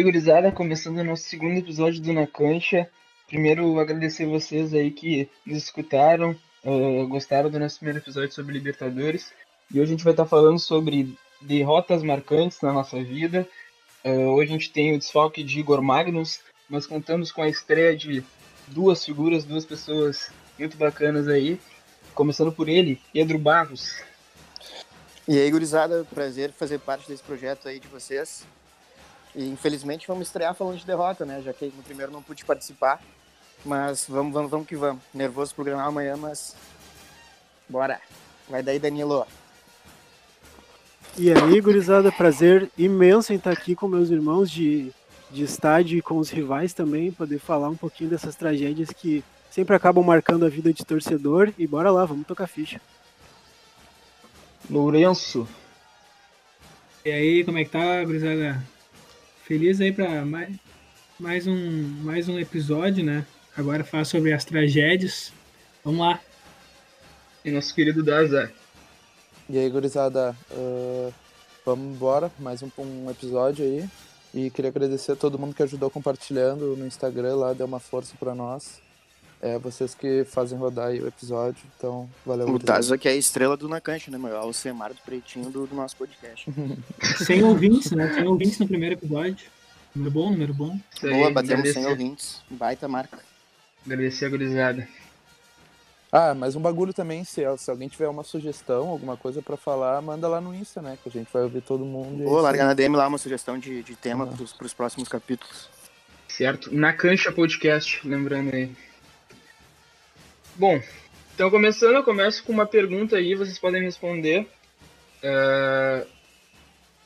E gurizada, começando o nosso segundo episódio do Na Cancha. Primeiro, agradecer vocês aí que nos escutaram, uh, gostaram do nosso primeiro episódio sobre Libertadores. E hoje a gente vai estar falando sobre derrotas marcantes na nossa vida. Uh, hoje a gente tem o desfalque de Igor Magnus. Nós contamos com a estreia de duas figuras, duas pessoas muito bacanas aí. Começando por ele, Pedro Barros. E aí, gurizada, prazer fazer parte desse projeto aí de vocês. E infelizmente vamos estrear falando de derrota, né? Já que no primeiro não pude participar. Mas vamos, vamos, vamos que vamos. Nervoso pro programar amanhã, mas. Bora. Vai daí, Danilo. E aí, gurizada, prazer imenso em estar aqui com meus irmãos de, de estádio e com os rivais também, poder falar um pouquinho dessas tragédias que sempre acabam marcando a vida de torcedor. E bora lá, vamos tocar ficha. Lourenço. E aí, como é que tá, gurizada? Feliz aí para mais, mais, um, mais um episódio, né? Agora falar sobre as tragédias. Vamos lá. E nosso querido Daza. E aí, gurizada, uh, vamos embora, mais um, um episódio aí. E queria agradecer a todo mundo que ajudou compartilhando no Instagram lá, deu uma força para nós. É vocês que fazem rodar aí o episódio, então valeu. O Taza que é a estrela do Nacancha, né, meu? É o Semar do Pretinho do, do nosso podcast. Sem ouvintes, né? Sem ouvintes no primeiro episódio. Número bom, número bom. Isso Boa, aí, batemos. 100 ouvintes. Baita marca. Agradecer a gurizada. Ah, mas um bagulho também, se, se alguém tiver uma sugestão, alguma coisa para falar, manda lá no Insta, né? Que a gente vai ouvir todo mundo. Ô, larga na DM lá uma sugestão de, de tema ah. pros, pros próximos capítulos. Certo. Na Cancha Podcast, lembrando aí. Bom, então começando, eu começo com uma pergunta aí, vocês podem responder. É...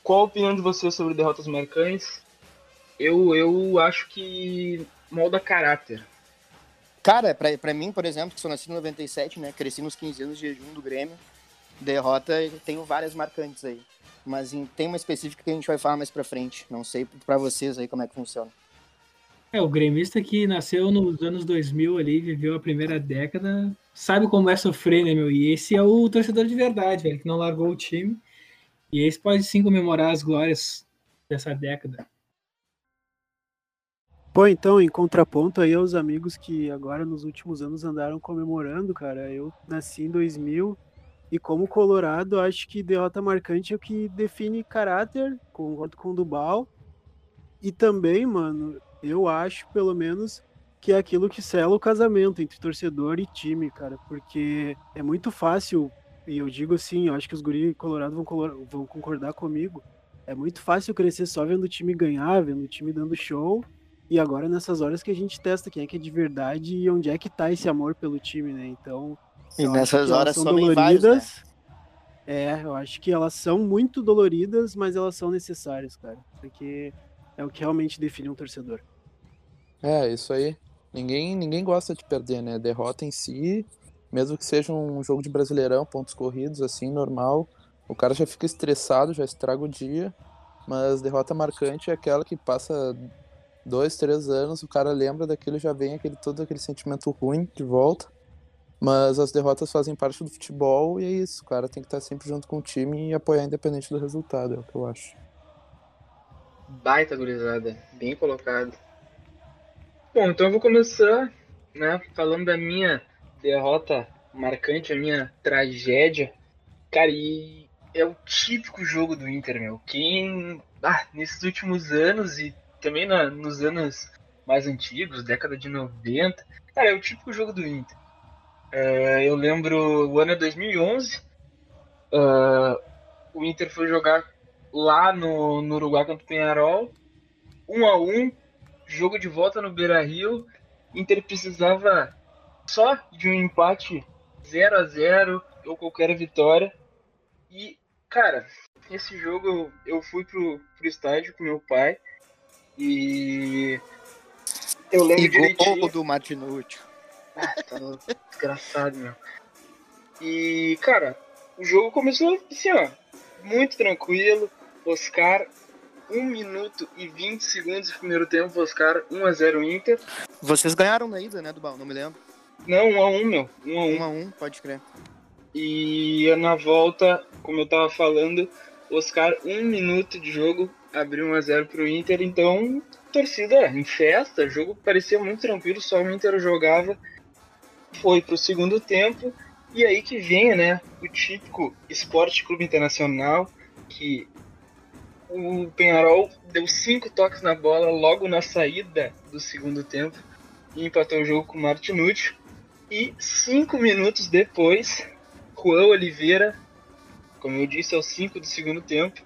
Qual a opinião de vocês sobre derrotas marcantes? Eu, eu acho que molda caráter. Cara, pra, pra mim, por exemplo, que sou nascido em 97, né? Cresci nos 15 anos de jejum do Grêmio. Derrota, tenho várias marcantes aí. Mas em, tem uma específica que a gente vai falar mais pra frente. Não sei pra vocês aí como é que funciona. É, o gremista que nasceu nos anos 2000 ali, viveu a primeira década, sabe como é sofrer, né, meu? E esse é o torcedor de verdade, velho, que não largou o time. E esse pode sim comemorar as glórias dessa década. Bom, então, em contraponto aí aos amigos que agora nos últimos anos andaram comemorando, cara, eu nasci em 2000 e como colorado, acho que derrota marcante é o que define caráter, concordo com o Dubal. E também, mano, eu acho, pelo menos, que é aquilo que sela o casamento entre torcedor e time, cara, porque é muito fácil, e eu digo assim, eu acho que os guri colorados vão, vão concordar comigo, é muito fácil crescer só vendo o time ganhar, vendo o time dando show, e agora nessas horas que a gente testa quem é que é de verdade e onde é que tá esse amor pelo time, né? Então, e nessas horas são doloridas. Vários, né? É, eu acho que elas são muito doloridas, mas elas são necessárias, cara, porque é o que realmente define um torcedor. É, isso aí. Ninguém, ninguém gosta de perder, né? Derrota em si, mesmo que seja um jogo de brasileirão, pontos corridos, assim, normal. O cara já fica estressado, já estraga o dia. Mas derrota marcante é aquela que passa dois, três anos, o cara lembra daquilo já vem aquele todo aquele sentimento ruim de volta. Mas as derrotas fazem parte do futebol e é isso. O cara tem que estar sempre junto com o time e apoiar independente do resultado, é o que eu acho. Baita gurizada, bem colocado. Bom, então eu vou começar, né, falando da minha derrota marcante, a minha tragédia. Cara, e é o típico jogo do Inter, meu. Quem, ah, nesses últimos anos e também na, nos anos mais antigos, década de 90, cara, é o típico jogo do Inter. É, eu lembro o ano é 2011, uh, o Inter foi jogar lá no, no Uruguai contra o Penharol, 1 um a 1 um, jogo de volta no Beira Rio. Inter precisava só de um empate 0 a 0 ou qualquer vitória. E, cara, esse jogo eu, fui pro, pro estádio com meu pai e eu lembro e direitinho. gol do Martinucci. Ah, tá desgraçado, meu. E, cara, o jogo começou assim, ó, muito tranquilo. Oscar 1 minuto e 20 segundos do primeiro tempo, Oscar 1x0 Inter. Vocês ganharam na ida, né, Dubal? Não me lembro. Não, 1x1, meu. 1x1. 1x1, pode crer. E na volta, como eu tava falando, Oscar, 1 minuto de jogo, abriu 1x0 pro Inter, então torcida em festa, o jogo parecia muito tranquilo, só o Inter jogava. Foi pro segundo tempo, e aí que vem, né, o típico Esporte Clube Internacional, que o Penharol deu cinco toques na bola logo na saída do segundo tempo e empatou o jogo com o Martinucci. E cinco minutos depois, Juan Oliveira, como eu disse, aos cinco do segundo tempo,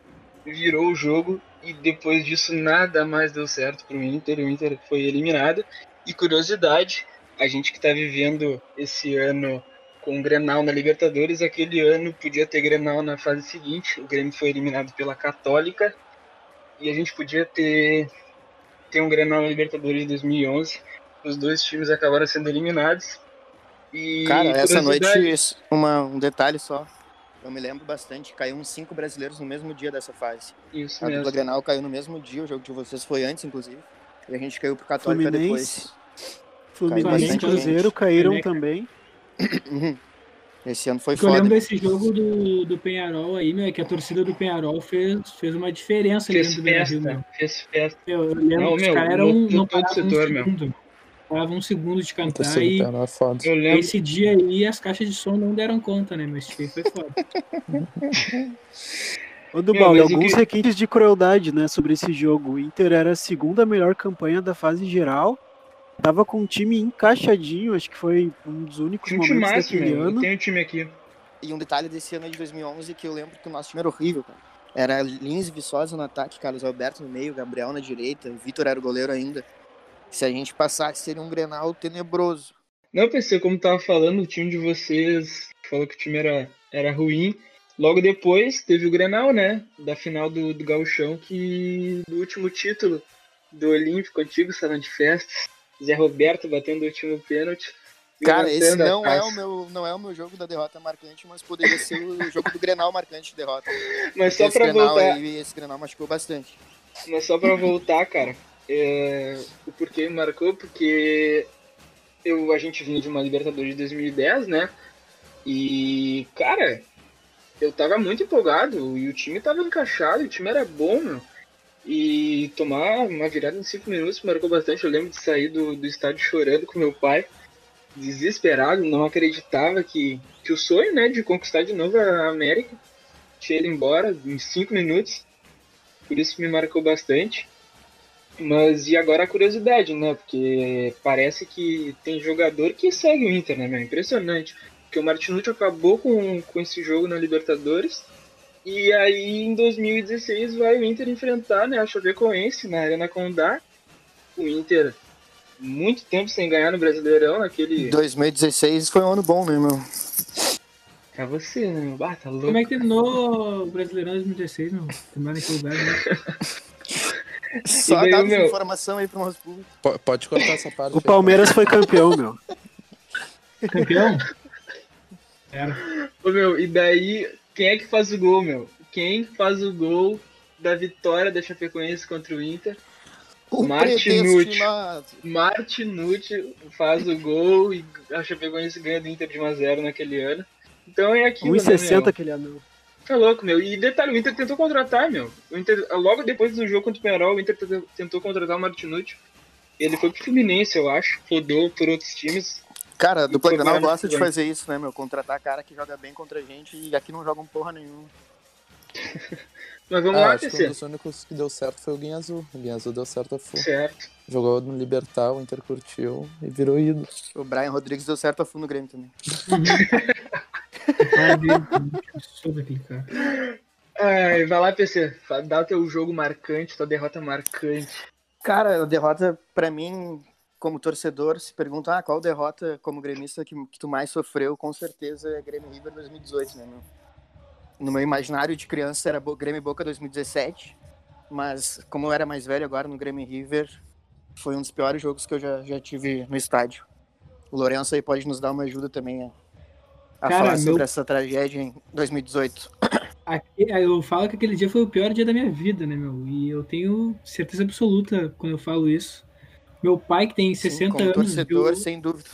virou o jogo e depois disso nada mais deu certo para o Inter. O Inter foi eliminado. E curiosidade, a gente que está vivendo esse ano com o Grenal na Libertadores, aquele ano podia ter Grenal na fase seguinte. O Grêmio foi eliminado pela Católica e a gente podia ter, ter um Grenal na Libertadores de 2011. Os dois times acabaram sendo eliminados. E Cara, essa noite, uma, um detalhe só. Eu me lembro bastante, caiu uns cinco brasileiros no mesmo dia dessa fase. Isso A dupla mesmo. Grenal caiu no mesmo dia, o jogo de vocês foi antes, inclusive. E a gente caiu pro Católica Fluminense, depois. Fluminense e Cruzeiro caíram Flamengo. também. Uhum. Esse ano foi que eu lembro foda. desse jogo do, do Penharol aí, meu, é que a torcida do Penharol fez, fez uma diferença ali Fez dentro do Brasil, meu. festa, fez festa. Eu, eu lembro Não, que meu, os caras eram, no- no não um setor, meu. segundo. Paravam um segundo de cantar Torcida e é foda. Eu lembro, esse dia aí as caixas de som não deram conta, né? Mas foi foda. Ô, Dubal, Meu, o alguns que- requintes de crueldade, né, sobre esse jogo. O Inter era a segunda melhor campanha da fase geral. Tava com um time encaixadinho, acho que foi um dos únicos tinha um time momentos máximo, daquele meu. Eu ano. tenho um time aqui. E um detalhe desse ano de 2011 que eu lembro que o nosso time era horrível, cara. Era Lins e Viçosa no ataque, Carlos Alberto no meio, Gabriel na direita, o Vitor era o goleiro ainda. Se a gente passasse, seria um Grenal tenebroso. Não, PC, como tava falando, o time de vocês falou que o time era, era ruim. Logo depois teve o Grenal, né? Da final do, do Gauchão, que do último título do Olímpico, antigo salão de festas. Zé Roberto batendo o último pênalti. Cara, esse não é, o meu, não é o meu jogo da derrota marcante, mas poderia ser o jogo do Grenal marcante de derrota. Mas só Grenal voltar, aí, esse Grenal machucou bastante. mas só pra voltar, cara, é, o porquê me marcou, porque eu, a gente vinha de uma Libertadores de 2010, né? E, cara, eu tava muito empolgado e o time tava encaixado, o time era bom, meu. E tomar uma virada em cinco minutos marcou bastante. Eu lembro de sair do, do estádio chorando com meu pai, desesperado, não acreditava que, que o sonho, né, de conquistar de novo a América tinha ido embora em cinco minutos. Por isso me marcou bastante. Mas e agora a curiosidade, né? Porque parece que tem jogador que segue o Inter, né, meu? Impressionante. Porque o Martinucci acabou com, com esse jogo na Libertadores. E aí em 2016 vai o Inter enfrentar né, a Chapecoense na Arena Condá. O Inter muito tempo sem ganhar no Brasileirão, naquele. 2016 foi um ano bom, né, meu? É você, né, meu? Ah, tá louco. Como é que terminou o Brasileirão 2016, meu? Terminou naquele lugar, né? Só dá meu? informação aí pro nosso público. Po- Pode cortar essa parte. O Palmeiras foi campeão, meu. Campeão? Era. Ô, meu, e daí, quem é que faz o gol, meu? Quem faz o gol da vitória da Chapecoense contra o Inter? O Martinucci. Martinucci faz o gol e a Chapecoense ganha do Inter de 1x0 naquele ano. Então é aquilo, né, 1,60 meu? aquele anão. Tá louco, meu. E detalhe, o Inter tentou contratar, meu. O Inter, logo depois do jogo contra o Penarol, o Inter tentou- tentou contratar o Martinucci. Ele foi pro Fluminense, eu acho. Rodou por outros times. Cara, ganhar no gosta de fazer isso, né, meu? Contratar cara que joga bem contra a gente e aqui não jogam porra nenhuma. Mas vamos Ah, lá, acho que um dos únicos que deu certo foi o Guinha Azul. O Guinha Azul deu certo a full. Certo. Jogou no Libertar, o Inter curtiu e virou ídolo. O Brian Rodrigues deu certo a fundo no Grêmio também. Ai, vai lá, PC. Dá o teu jogo marcante, tua derrota marcante. Cara, a derrota, pra mim, como torcedor, se pergunta ah, qual derrota como gremista que, que tu mais sofreu, com certeza é Grêmio River 2018, né, meu? No meu imaginário de criança era Bo- Grêmio Boca 2017, mas como eu era mais velho agora no Grêmio River, foi um dos piores jogos que eu já, já tive no estádio. O Lourenço aí pode nos dar uma ajuda também a, a Cara, falar meu- sobre essa tragédia em 2018. Aqui- eu falo que aquele dia foi o pior dia da minha vida, né, meu? E eu tenho certeza absoluta quando eu falo isso. Meu pai, que tem 60 Sim, como anos. torcedor, viu- sem dúvida.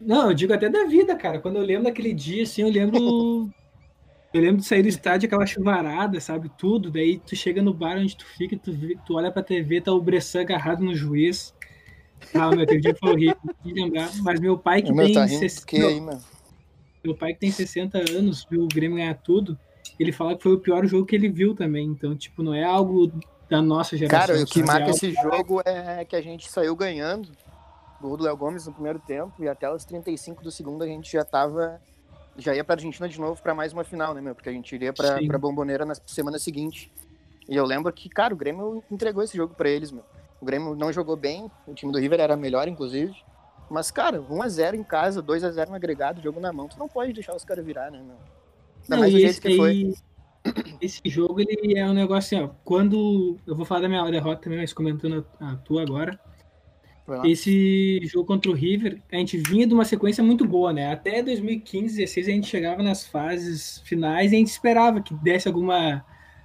Não, eu digo até da vida, cara. Quando eu lembro daquele dia, assim, eu lembro. Eu lembro de sair do estádio, aquela chuvarada, sabe? Tudo. Daí tu chega no bar onde tu fica, tu, tu olha pra TV, tá o Bressan agarrado no juiz. Ah, meu, teve dia que foi horrível, de lembrar. Mas meu pai que Meu, tem. tá rindo 60 porque aí, mano. meu pai que tem 60 anos, viu o Grêmio ganhar tudo, ele fala que foi o pior jogo que ele viu também. Então, tipo, não é algo da nossa geração. Cara, o que sabe? marca É esse jogo é que a gente saiu ganhando. Gol do Léo Gomes no primeiro tempo e até os 35 do segundo a gente já tava. Já ia pra Argentina de novo pra mais uma final, né, meu? Porque a gente iria pra Bomboneira na semana seguinte. E eu lembro que, cara, o Grêmio entregou esse jogo pra eles, meu. O Grêmio não jogou bem, o time do River era melhor, inclusive. Mas, cara, 1x0 em casa, 2x0 no agregado, jogo na mão. Tu não pode deixar os caras virar, né, meu? Ainda Não, mais do jeito que foi. Esse jogo, ele é um negócio assim, ó. Quando. Eu vou falar da minha derrota também, mas comentando a, tua agora. Esse jogo contra o River, a gente vinha de uma sequência muito boa, né? Até 2015, 16 a gente chegava nas fases finais e a gente esperava que desse alguma,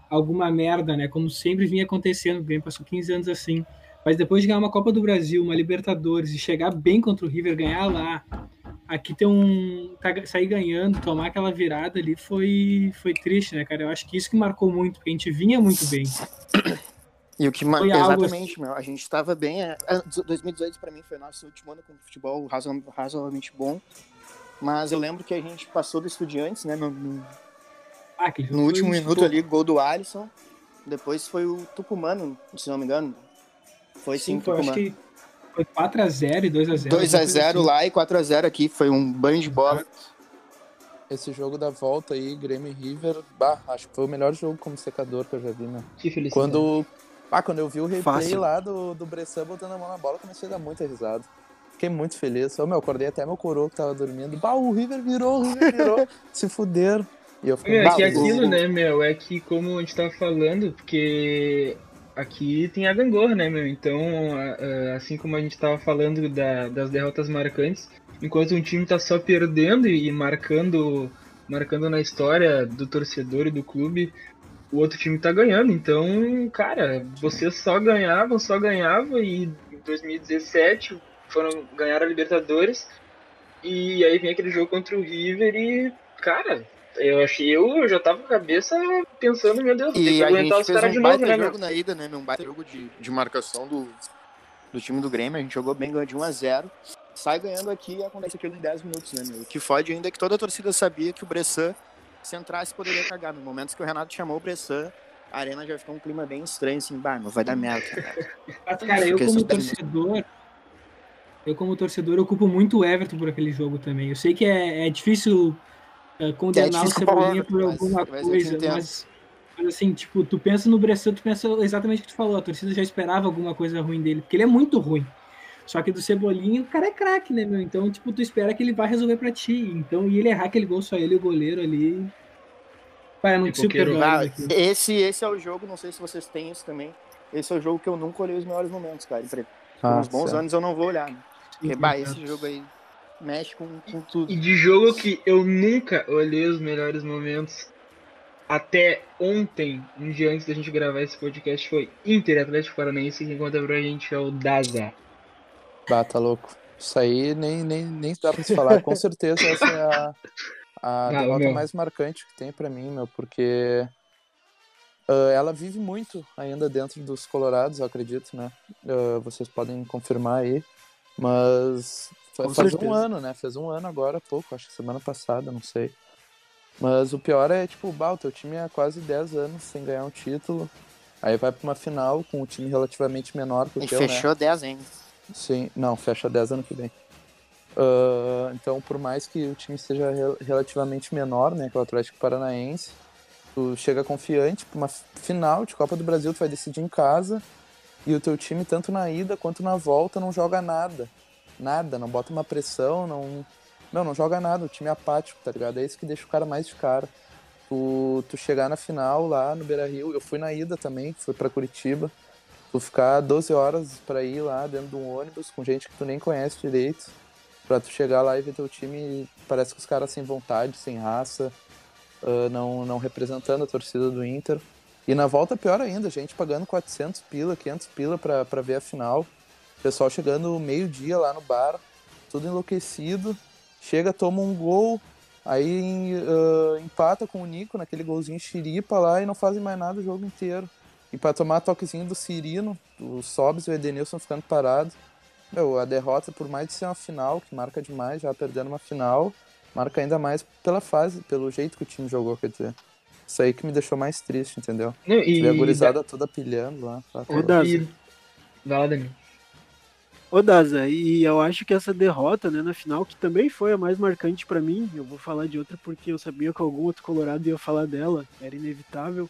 alguma merda, né? Como sempre vinha acontecendo, Grêmio passou 15 anos assim. Mas depois de ganhar uma Copa do Brasil, uma Libertadores e chegar bem contra o River, ganhar lá, aqui ter um. tá- sair ganhando, tomar aquela virada ali foi, foi triste, né, cara? Eu acho que isso que marcou muito, porque a gente vinha muito bem. E o que ma- Foi algo exatamente, meu, a gente estava bem. é, é, 2018 para mim foi nosso último ano com futebol razo- razoavelmente bom. Mas eu lembro que a gente passou do Estudiantes, né? No, no- Ah, no último minuto ali, gol do Alisson. Depois foi o Tucumano, se não me engano. Foi sim, Sim, Tucumano. Foi 4x0 e 2x0. 2x0 lá e 4x0 aqui, foi um banho de bola. Esse jogo da volta aí, Grêmio e River, bah, acho que foi o melhor jogo como secador que eu já vi, né? Que felicidade. Quando, ah, quando eu vi o replay Fácil. lá do, do Bressan botando a mão na bola, eu comecei a dar muita risada. Fiquei muito feliz. Eu, meu, acordei até meu coroa que tava dormindo. Bah, o River virou, o River virou. Se fuderam. E eu fiquei Meu, é que aquilo, né, meu, é que como a gente tava falando, porque aqui tem a gangorra, né, meu? Então, assim como a gente tava falando da- das derrotas marcantes, enquanto um time tá só perdendo e, marcando, marcando na história do torcedor e do clube, o outro time tá ganhando. Então, cara, vocês só ganhavam, só ganhavam e em 2017 foram ganhar a Libertadores. E aí vem aquele jogo contra o River e, cara, eu achei, eu já tava com a cabeça pensando, meu Deus, tem E que a aguentar gente os fez caras um de novo, né, meu? jogo na ida, né? meu? Um baita jogo de, de marcação do, do time do Grêmio. A gente jogou bem, ganhou de 1x0. Sai ganhando aqui e acontece aquilo em 10 minutos, né, meu? O que fode ainda é que toda a torcida sabia que o Bressan, se entrasse, poderia cagar. No momento que o Renato chamou o Bressan, a arena já ficou um clima bem estranho, assim, bah, não vai dar merda, cara. Mas, cara, eu como torcedor, eu como torcedor, eu culpo muito o Everton por aquele jogo também. Eu sei que é, é difícil é, condenar difícil o Cebolinha comparar, por mas- alguma mas coisa, entendo. mas, mas assim, tipo, tu pensa no Bressan, tu pensa exatamente o que tu falou, a torcida já esperava alguma coisa ruim dele, porque ele é muito ruim. Só que do Cebolinha, o cara é craque, né, meu? Então, tipo, tu espera que ele vai resolver pra ti. Então, e ele errar aquele gol, só ele e o goleiro ali. Pai, eu não É consigo aqui. esse, esse é o jogo, não sei se vocês têm isso também. Esse é o jogo que eu nunca olhei os melhores momentos, cara. Por Ah, uns bons certo. anos eu não vou olhar. Né? Porque, bah, cara. esse jogo aí mexe com, com tudo. E de jogo que eu nunca olhei os melhores momentos até ontem, um dia antes da gente gravar esse podcast, foi Inter Atlético Paranaense. Quem conta pra gente é o Daza. Bah, tá louco. Isso aí nem, nem, nem dá pra se falar. Com certeza essa é a, a Ah, derrota meu. mais marcante que tem pra mim, meu, porque ah, ela vive muito ainda dentro dos Colorados, eu acredito, né? Ah, vocês podem confirmar aí. Mas fa- Com faz certeza. um ano, né? Fez um ano agora há pouco, acho que semana passada, não sei. Mas o pior é, tipo, bah, o teu time há quase 10 anos sem ganhar um título. Aí vai pra uma final com um time relativamente menor que o E teu, né? fechou 10 ainda. Sim, não, fecha 10 ano que vem. Ah, então, por mais que o time seja rel- relativamente menor, né, que é o Atlético Paranaense, tu chega confiante para uma final de Copa do Brasil, tu vai decidir em casa, e o teu time, tanto na ida quanto na volta, não joga nada. Nada, não bota uma pressão, não. Não, não joga nada, o time é apático, tá ligado? É isso que deixa o cara mais de cara. Tu, tu chegar na final lá no Beira Rio, eu fui na ida também, fui para Curitiba. Tu ficar 12 horas pra ir lá dentro de um ônibus com gente que tu nem conhece direito, pra tu chegar lá e ver teu time, parece que os caras sem vontade, sem raça, ah, não, não representando a torcida do Inter. E na volta pior ainda, gente pagando 400 pila, 500 pila pra, pra ver a final. Pessoal chegando meio-dia lá no bar, tudo enlouquecido. Chega, toma um gol, Aí uh, empata com o Nico naquele golzinho xiripa lá e não fazem mais nada o jogo inteiro. E para tomar toquezinho do Cirino, o Sobs e o Edenilson ficando parados. Meu, a derrota, por mais de ser uma final, que marca demais, já perdendo uma final, marca ainda mais pela fase, pelo jeito que o time jogou, quer dizer. Isso aí que me deixou mais triste, entendeu? Não, e, Ver a gurizada toda pilhando lá. tá, tá- e... Vai lá. Ô, Daza, e eu acho que essa derrota, né, na final, que também foi a mais marcante pra mim, eu vou falar de outra porque eu sabia que algum outro colorado ia falar dela, era inevitável,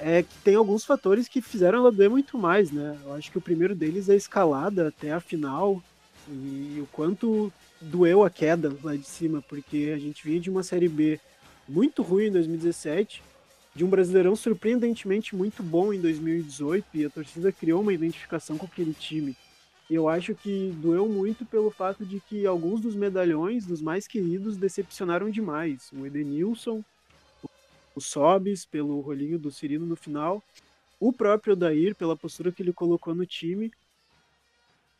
é que tem alguns fatores que fizeram ela doer muito mais, né? Eu acho que o primeiro deles é a escalada até a final e o quanto doeu a queda lá de cima, porque a gente vinha de uma Série B muito ruim em 2017, de um Brasileirão surpreendentemente muito bom em 2018 e a torcida criou uma identificação com aquele time. Eu acho que doeu muito pelo fato de que alguns dos medalhões, dos mais queridos, decepcionaram demais. O Edenilson, o Sobis, pelo rolinho do Cirino no final, o próprio Odair, pela postura que ele colocou no time.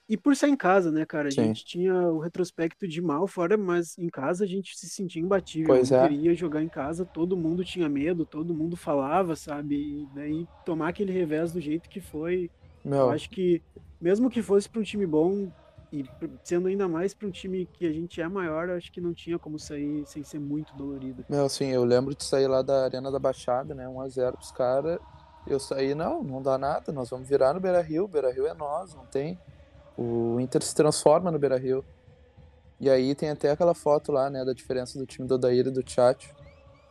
E por ser em casa, né, cara? A Sim. gente tinha o retrospecto de mal fora, mas em casa a gente se sentia imbatível. Pois é. queria jogar em casa, todo mundo tinha medo, todo mundo falava, sabe? E daí tomar aquele revés do jeito que foi, eu Meu, acho que, mesmo que fosse para um time bom, e sendo ainda mais para um time que a gente é maior, acho que não tinha como sair sem ser muito dolorido. meu, assim, eu lembro de sair lá da Arena da Baixada, né? 1x0 pros caras. Eu saí, não, não dá nada, nós vamos virar no Beira Rio, o Beira Rio é nós, não tem. O Inter se transforma no Beira Rio. E aí tem até aquela foto lá, né, da diferença do time do Odair e do Tchatcho.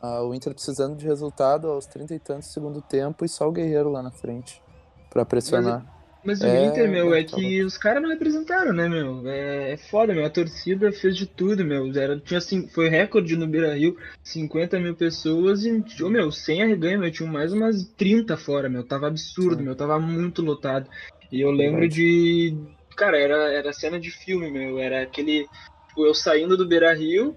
Ah, o Inter precisando de resultado aos 30 e tantos do segundo tempo e só o Guerreiro lá na frente pra pressionar. Mas o É, Inter, meu, é tá que os caras não representaram, né, meu? É, é foda, meu. A torcida fez de tudo, meu. Era, tinha, assim, foi recorde no Beira Rio, 50 mil pessoas e, ô, meu, sem arreganho, meu. Tinha mais umas 30 fora, meu. Tava absurdo, Sim. meu. Tava muito lotado. E eu lembro Verdade. de. Cara, era, era cena de filme, meu. Era aquele. Tipo, eu saindo do Beira Rio.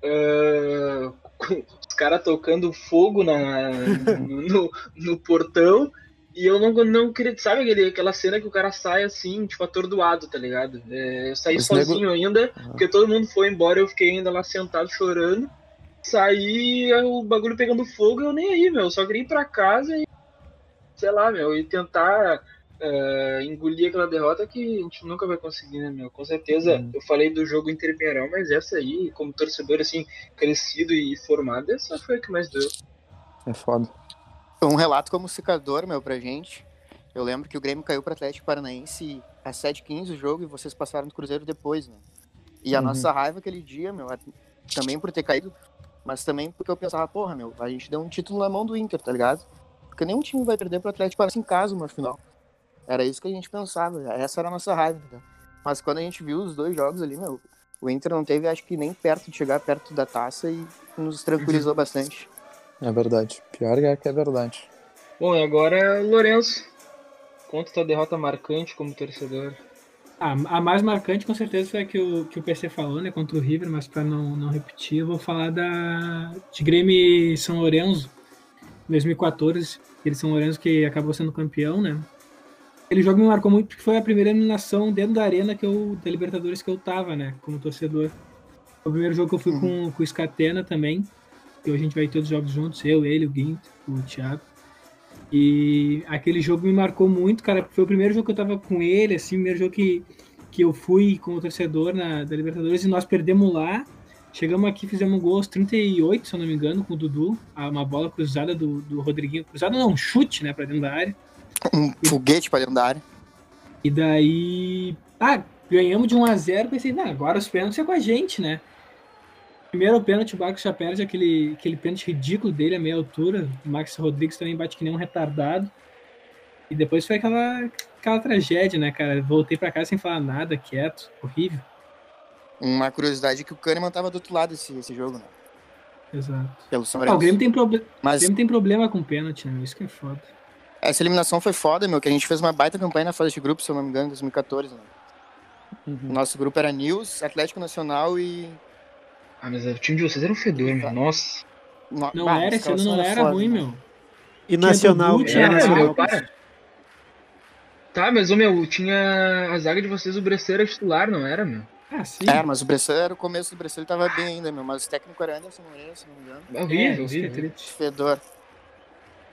com os caras tocando fogo na, no, no portão. E eu não, não queria. Sabe aquele, aquela cena que o cara sai assim, tipo, atordoado, tá ligado? É, eu saí Os sozinho ainda, Aham. porque todo mundo foi embora, eu fiquei ainda lá sentado chorando. Saí, o bagulho pegando fogo, eu nem aí, meu. Eu só queria ir pra casa e. Sei lá, meu, e tentar é, engolir aquela derrota que a gente nunca vai conseguir, né, meu? Com certeza, Hum. eu falei do jogo Inter-Pinheirão, mas essa aí, como torcedor, assim, crescido e formado, essa foi a que mais deu. É foda. Um relato como secador, meu, pra gente. Eu lembro que o Grêmio caiu pro Atlético Paranaense às 7h15 o jogo e vocês passaram no Cruzeiro depois, né? E a Uhum. nossa raiva aquele dia, meu, também por ter caído, mas também porque eu pensava, porra, meu, a gente deu um título na mão do Inter, tá ligado? Porque nenhum time vai perder pro Atlético Paranaense em casa uma final. Era isso que a gente pensava, essa era a nossa raiva, entendeu? Mas quando a gente viu os dois jogos ali, meu, o Inter não teve, acho que nem perto de chegar perto da taça e nos tranquilizou bastante. É verdade. Pior é que é verdade. Bom, e agora, Lourenço. Conta tua derrota marcante como torcedor. Ah, a mais marcante com certeza foi a que o, que o PC falou, né, contra o River, mas para não, não repetir, eu vou falar da de Grêmio e São Lourenço, 2014, aquele São Lourenço que acabou sendo campeão, né? Aquele jogo me marcou muito porque foi a primeira eliminação dentro da arena que eu, da Libertadores que eu tava, né, como torcedor. Foi o primeiro jogo que eu fui com, com o Scatena também, e hoje a gente vai todos os jogos juntos, eu, ele, o Guinto, o Thiago. E aquele jogo me marcou muito, cara, porque foi o primeiro jogo que eu tava com ele, assim, o primeiro jogo que, que eu fui como torcedor na, da Libertadores e nós perdemos lá. Chegamos aqui, fizemos um gol aos 38, se eu não me engano, com o Dudu. Ah, Uma bola cruzada do, do Rodriguinho. Cruzada não, um chute, né, pra dentro da área. Um foguete pra dentro da área. E daí. Ah, ganhamos de 1x0. Pensei, não, agora os pênaltis é com a gente, né? Primeiro o pênalti, o Barco já perde aquele, aquele pênalti ridículo dele a meia altura. O Max Rodrigues também bate que nem um retardado. E depois foi aquela, aquela tragédia, né, cara? Voltei pra casa sem falar nada, quieto, horrível. Uma curiosidade é que o Kahneman tava do outro lado desse, desse jogo, né? Exato. Pelo São Ah, o. Grêmio tem, proble- o Mas Grêmio tem problema com pênalti, né? Isso que é foda. essa eliminação foi foda, meu, que a gente fez uma baita campanha na fase de grupo, se eu não me engano, em 2014, né? O nosso grupo era News, Atlético Nacional e... Ah, mas o time de vocês era um fedor, meu. Nossa. No... Não Bah, era, esse ano não era foda, ruim, né? meu. E Nacional, tinha- É, Nacional. meu, para. Tá, mas, ô, meu, tinha a zaga de vocês, o Bresseiro era titular, não era, meu? Ah, sim. É, mas o Bressan era o começo do Bressan, ele tava bem ainda, meu. Mas o técnico era Anderson Moreira, se não me engano. É horrível, É, é horrível. Fedor.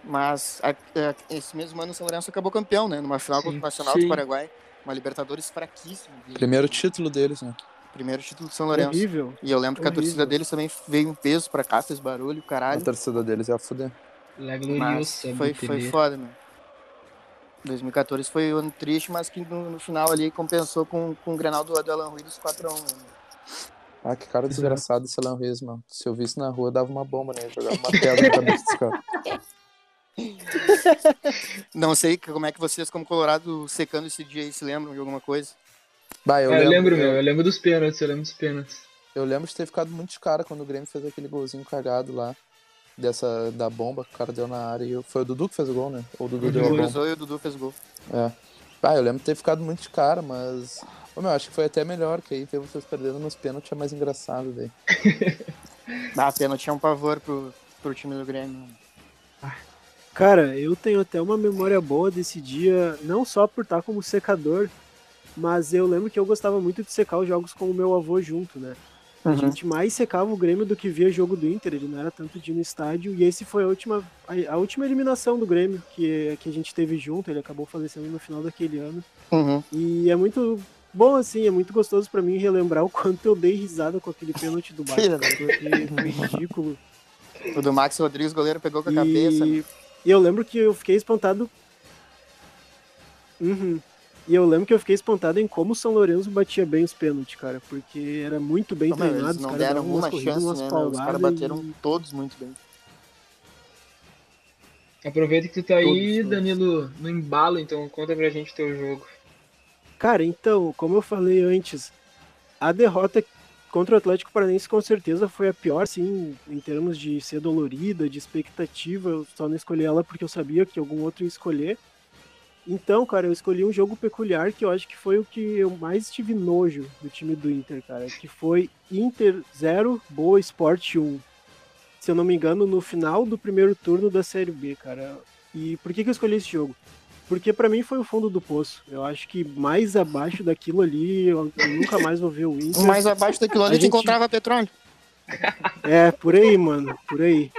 Mas a- a- esse mesmo ano o São Lourenço acabou campeão, né? Numa final Sim, contra o Nacional sim. do Paraguai. Uma Libertadores fraquíssima. Primeiro título deles, né? Primeiro título do São Lourenço. Horrível. E eu lembro que a Horrível. torcida deles também veio em peso pra cá, fez barulho, A caralho. torcida deles ia fuder. La Mas gloriosa foi, foi foda, meu. 2014 foi um ano triste, mas que no, no final ali compensou com, com o Grenal do, do Alan Rui dos 4x1. né? Ah, que cara desgraçado esse Alan Reis, mano. Se eu visse na rua, dava uma bomba nele, jogava uma pedra na cabeça desse cara. Não sei como é que vocês, como Colorado, secando esse dia aí, se lembram de alguma coisa? Bah, eu, Ah, eu lembro, meu. eu, lembro dos pênaltis, eu lembro dos pênaltis. eu lembro de ter ficado muito de cara quando o Grêmio fez aquele golzinho cagado lá. Dessa, da bomba que o cara deu na área. E eu- foi o Dudu que fez o gol, né? Ou o Dudu O deu bomba. Cruzou e o Dudu fez gol. É. Ah, eu lembro de ter ficado muito de cara, mas. Ô, meu, acho que foi até melhor, que aí ver vocês perdendo nos pênaltis é mais engraçado daí. Ah, pênalti é um pavor pro, pro time do Grêmio. Cara, eu tenho até uma memória boa desse dia, não só por estar como secador, mas eu lembro que eu gostava muito de secar os jogos com o meu avô junto, né? A Uhum. gente mais secava o Grêmio do que via jogo do Inter, ele não era tanto de ir no estádio, e esse foi a última, a, a última eliminação do Grêmio que, que a gente teve junto, ele acabou falecendo no final daquele ano. Uhum. E é muito bom, assim, é muito gostoso pra mim relembrar o quanto eu dei risada com aquele pênalti do da- porque Foi ridículo. O do Max Rodrigues, goleiro pegou com a E... cabeça. e eu lembro que eu fiquei espantado. Uhum. E eu lembro que eu fiquei espantado em como o São Lourenço batia bem os pênaltis, cara, porque era muito bem Não, treinado. eles os não caras deram uma corridas, chance, umas né? Os caras bateram e- todos muito bem. Aproveita que tu tá aí, Todos, todos. Danilo, no embalo, então conta pra gente teu jogo. Cara, então, como eu falei antes, a derrota contra o Atlético Paranaense com certeza foi a pior, sim, em termos de ser dolorida, de expectativa. Eu só não escolhi ela porque eu sabia que algum outro ia escolher. Então, cara, eu escolhi um jogo peculiar que eu acho que foi o que eu mais tive nojo do time do Inter, cara, que foi Inter 0, Boa Sport 1. Se eu não me engano, no final do primeiro turno da Série B, cara. E por que, que eu escolhi esse jogo? Porque pra mim foi o fundo do poço. Eu acho que mais abaixo daquilo ali, eu, nunca mais vou ver o Inter. Mais abaixo daquilo ali, A gente- encontrava petróleo. É, por aí, mano, por aí.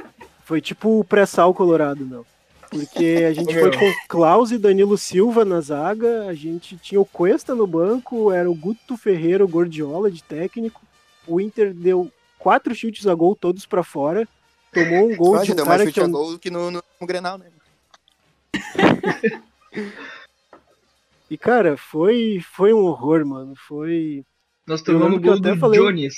Foi tipo o pré-sal colorado, meu. Porque a gente foi com Klaus e Danilo Silva na zaga, a gente tinha o Cuesta no banco, era o Guto Ferreira, o Gordiola de técnico. O Inter deu quatro chutes a gol, todos pra fora. Tomou um gol Pode, de um deu mais cara chute que a eu, gol do que no, no, no Grenal, né? E, cara, foi, foi um horror, mano. Foi. Nós tomamos que gol do falei- Jones.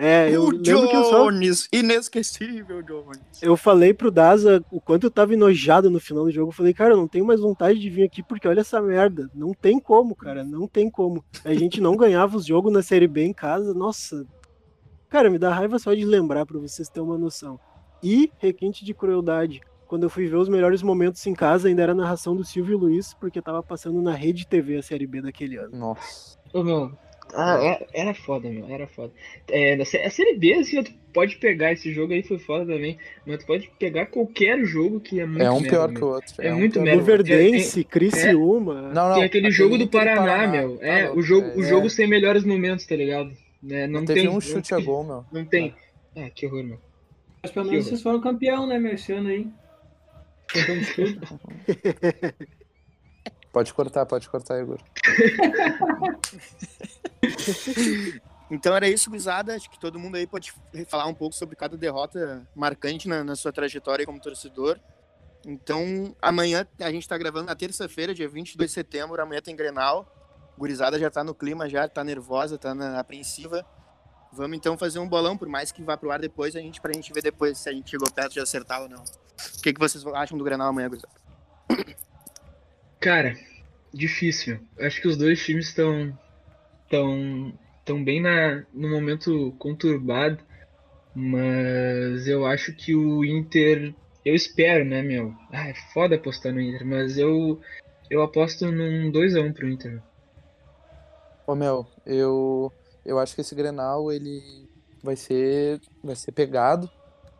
É, eu o lembro que eu só. Jones, inesquecível Jones. Eu falei pro Daza o quanto eu tava enojado no final do jogo. Eu falei, cara, eu não tenho mais vontade de vir aqui porque olha essa merda. Não tem como, cara. Não tem como. A gente não ganhava os jogos na Série B em casa. Nossa. Cara, me dá raiva só de lembrar pra vocês terem uma noção. E requinte de crueldade. Quando eu fui ver os melhores momentos em casa, ainda era a narração do Silvio Luiz, porque tava passando na Rede TV a Série B daquele ano. Nossa. Ô, meu, ah, era, era foda, meu, era foda. É, a Série B, assim, tu pode pegar esse jogo aí, foi foda também, mas tu pode pegar qualquer jogo que é muito É um merda, pior que meu. o outro. É um muito pior que o merda. outro. Luverdense, Criciúma. Não, não. Tem aquele jogo do e Paraná, meu. Tá É, louco, o jogo, é, o é. jogo sem melhores momentos, tá ligado? Né, não Teve tem, um não chute a gol, meu. Não tem. Ah, que horror, meu. Mas pelo Que menos vocês foram campeão, né, meu, esse ano aí. Contamos tudo. Pode cortar, pode cortar, Igor. Então era isso, guizada. Acho que todo mundo aí pode falar um pouco sobre cada derrota marcante na, na sua trajetória como torcedor. Então, amanhã a gente tá gravando na terça-feira, dia 22 de setembro. Amanhã tem Grenal. Gurizada já tá no clima, já tá nervosa, tá na apreensiva. Vamos então fazer um bolão, por mais que vá pro ar depois, a gente, pra gente ver depois se a gente chegou perto de acertar ou não. O que, que vocês acham do Grenal amanhã, gurizada? Cara, difícil. Acho que os dois times estão tão, tão bem na, no momento conturbado, mas eu acho que o Inter, eu espero, né, meu? Ah, é foda apostar no Inter, mas eu eu aposto num 2 a 1 pro Inter. Ô, meu, eu, eu acho que esse Grenal, ele vai ser, vai ser pegado,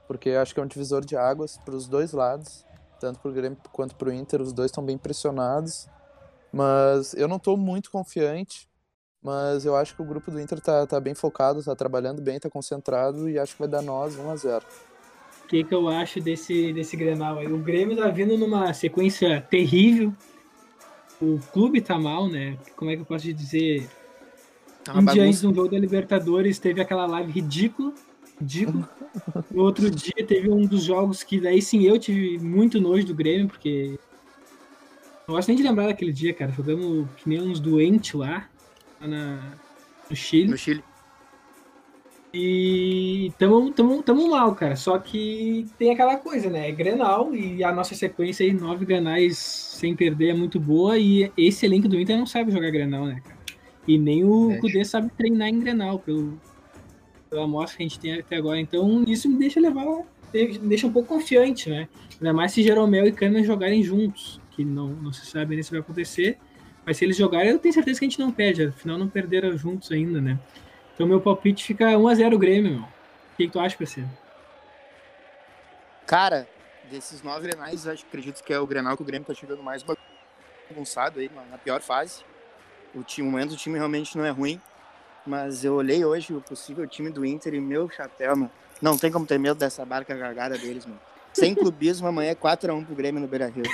porque acho que é um divisor de águas para os dois lados, tanto pro Grêmio quanto pro Inter, os dois estão bem pressionados, mas eu não tô muito confiante, Mas eu acho que o grupo do Inter tá, tá bem focado, tá trabalhando bem, tá concentrado e acho que vai dar nós 1 a 0 O que, que eu acho desse, desse Grenal aí? O Grêmio tá vindo numa sequência terrível. O clube tá mal, né? Como é que eu posso dizer? Tá um dia antes de um jogo da Libertadores teve aquela live ridícula. Ridículo. No outro dia teve um dos jogos que daí sim eu tive muito nojo do Grêmio, porque. Não gosto nem de lembrar daquele dia, cara. Jogamos que nem uns doentes lá, lá na, no Chile. No Chile. E tamo, tamo, tamo mal, cara. Só que tem aquela coisa, né? É Grenal e a nossa sequência aí, nove Grenais sem perder, é muito boa. E esse elenco do Inter não sabe jogar Grenal, né, cara? E nem o É. Kudê sabe treinar em Grenal, pelo, pela amostra que a gente tem até agora. Então isso me deixa levar, me deixa um pouco confiante, né? Ainda mais se Jeromel e Kahneman jogarem juntos, que não, não se sabe nem se vai acontecer. Mas se eles jogarem, eu tenho certeza que a gente não perde. Afinal, não perderam juntos ainda, né? Então meu palpite fica 1x0 Grêmio, meu. O que, que tu acha, parceiro? Cara, desses nove Grenais, acho, acredito que é o Grenal que o Grêmio tá chegando mais bagunçado aí, na pior fase. O, time, o momento do time realmente não é ruim. Mas eu olhei hoje o possível time do Inter e meu chapéu, mano. Não tem como ter medo dessa barca gargada deles, mano. Sem clubismo, amanhã é 4x1 pro Grêmio no Beira Rio.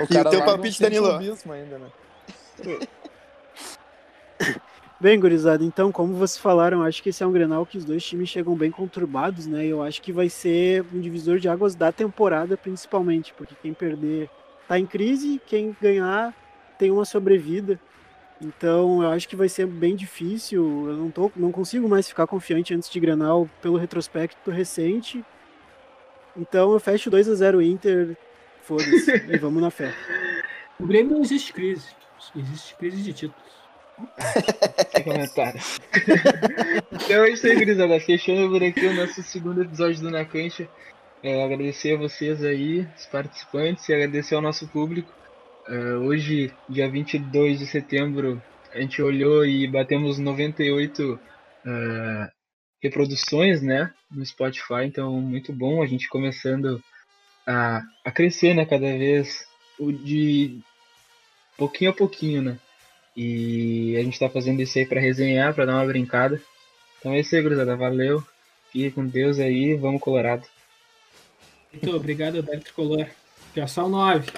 O o cara teu palpite, Danilo? ainda, né? Bem, gurizada, então, como vocês falaram, acho que esse é um Grenal que os dois times chegam bem conturbados, né? Eu acho que vai ser um divisor de águas da temporada, principalmente, porque quem perder tá em crise, quem ganhar tem uma sobrevida. Então, eu acho que vai ser bem difícil. Eu não, tô, não consigo mais ficar confiante antes de Grenal pelo retrospecto recente. Então, eu fecho 2 a 0 Inter. Foda-se. e vamos na fé. O Grêmio não existe crise. Existe crise de títulos. Sem comentário. então é isso aí, gurizada. Fechando por aqui o nosso segundo episódio do Na Cancha. É, agradecer a vocês aí, os participantes, e agradecer ao nosso público. É, hoje, dia 22 de setembro, a gente olhou e batemos 98 é, reproduções, né, no Spotify. Então, muito bom a gente começando a, a crescer, né, cada vez o de pouquinho a pouquinho, né. E a gente tá fazendo isso aí pra resenhar, pra dar uma brincada. Então é isso aí, gurizada. Valeu. Fique com Deus aí. Vamos, Colorado. Muito obrigado, Alberto Tricolor. Já são nove.